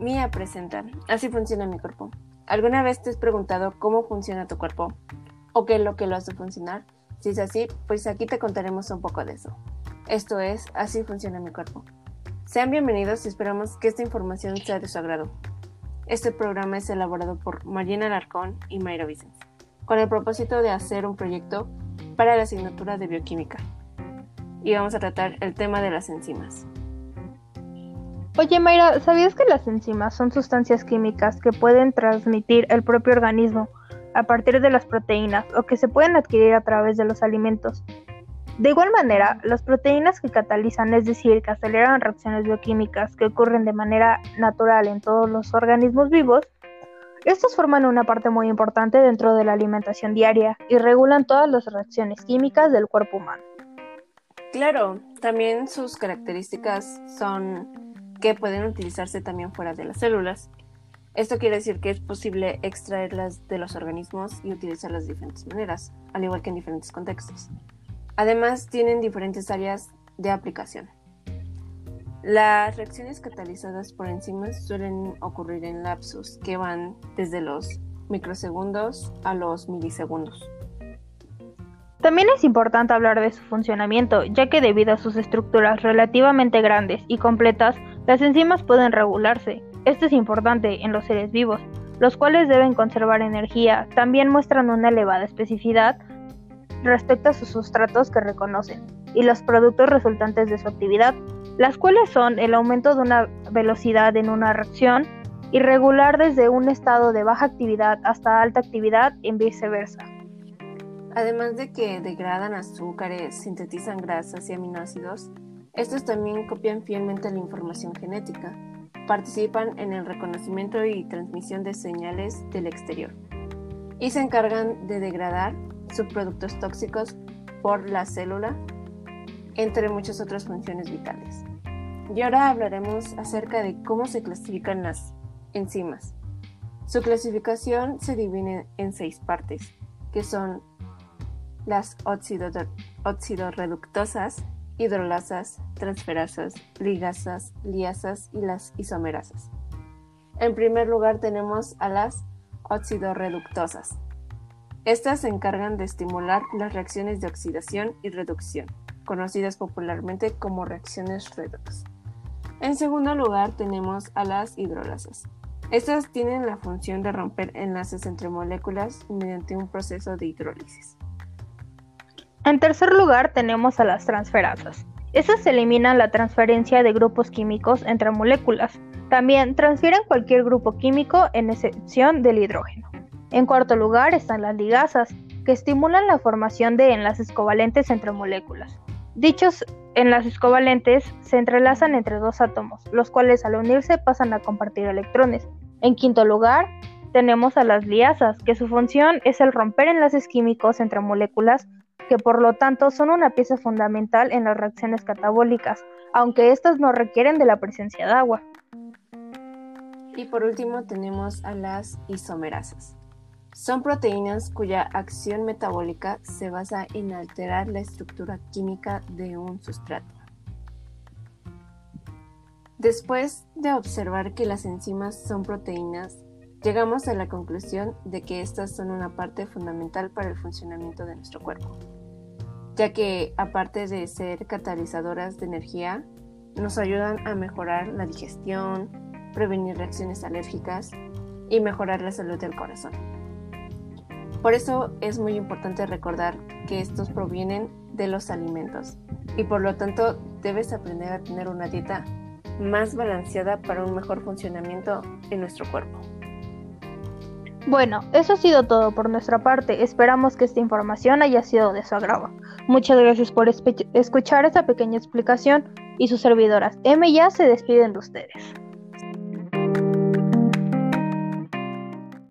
Mía presenta Así funciona mi cuerpo. ¿Alguna vez te has preguntado cómo funciona tu cuerpo? ¿O qué es lo que lo hace funcionar? Si es así, pues aquí te contaremos un poco de eso. Esto es Así funciona mi cuerpo. Sean bienvenidos y esperamos que esta información sea de su agrado. Este programa es elaborado por Mariana Alarcón y Mayra Vicens, con el propósito de hacer un proyecto para la asignatura de bioquímica. Y vamos a tratar el tema de las enzimas. Oye Mayra, ¿sabías que las enzimas son sustancias químicas que pueden transmitir el propio organismo a partir de las proteínas o que se pueden adquirir a través de los alimentos? De igual manera, las proteínas que catalizan, es decir, que aceleran reacciones bioquímicas que ocurren de manera natural en todos los organismos vivos, estos forman una parte muy importante dentro de la alimentación diaria y regulan todas las reacciones químicas del cuerpo humano. Claro, también sus características son que pueden utilizarse también fuera de las células. Esto quiere decir que es posible extraerlas de los organismos y utilizarlas de diferentes maneras, al igual que en diferentes contextos. Además, tienen diferentes áreas de aplicación. Las reacciones catalizadas por enzimas suelen ocurrir en lapsos que van desde los microsegundos a los milisegundos. También es importante hablar de su funcionamiento, ya que debido a sus estructuras relativamente grandes y completas, las enzimas pueden regularse. Esto es importante en los seres vivos, los cuales deben conservar energía. También muestran una elevada especificidad respecto a sus sustratos que reconocen y los productos resultantes de su actividad, las cuales son el aumento de una velocidad en una reacción irregular desde un estado de baja actividad hasta alta actividad y viceversa. Además de que degradan azúcares, sintetizan grasas y aminoácidos, estos también copian fielmente la información genética, participan en el reconocimiento y transmisión de señales del exterior y se encargan de degradar subproductos tóxicos por la célula, entre muchas otras funciones vitales. Y ahora hablaremos acerca de cómo se clasifican las enzimas. Su clasificación se divide en seis partes, que son las oxidorreductosas, hidrolasas, transferasas, ligasas, liasas y las isomerasas. En primer lugar tenemos a las oxidorreductosas. Estas se encargan de estimular las reacciones de oxidación y reducción, conocidas popularmente como reacciones redox. En segundo lugar tenemos a las hidrolasas. Estas tienen la función de romper enlaces entre moléculas mediante un proceso de hidrólisis. En tercer lugar tenemos a las transferasas. Estas eliminan la transferencia de grupos químicos entre moléculas. También transfieren cualquier grupo químico en excepción del hidrógeno. En cuarto lugar están las ligasas, que estimulan la formación de enlaces covalentes entre moléculas. Dichos enlaces covalentes se entrelazan entre dos átomos, los cuales al unirse pasan a compartir electrones. En quinto lugar, tenemos a las liasas, que su función es el romper enlaces químicos entre moléculas que por lo tanto son una pieza fundamental en las reacciones catabólicas, aunque éstas no requieren de la presencia de agua. Y por último tenemos a las isomerasas. Son proteínas cuya acción metabólica se basa en alterar la estructura química de un sustrato. Después de observar que las enzimas son proteínas, llegamos a la conclusión de que estas son una parte fundamental para el funcionamiento de nuestro cuerpo ya que aparte de ser catalizadoras de energía, nos ayudan a mejorar la digestión, prevenir reacciones alérgicas y mejorar la salud del corazón. Por eso es muy importante recordar que estos provienen de los alimentos y por lo tanto debes aprender a tener una dieta más balanceada para un mejor funcionamiento en nuestro cuerpo. Bueno, eso ha sido todo por nuestra parte. Esperamos que esta información haya sido de su agrado. Muchas gracias por escuchar esta pequeña explicación y sus servidoras. M ya se despiden de ustedes.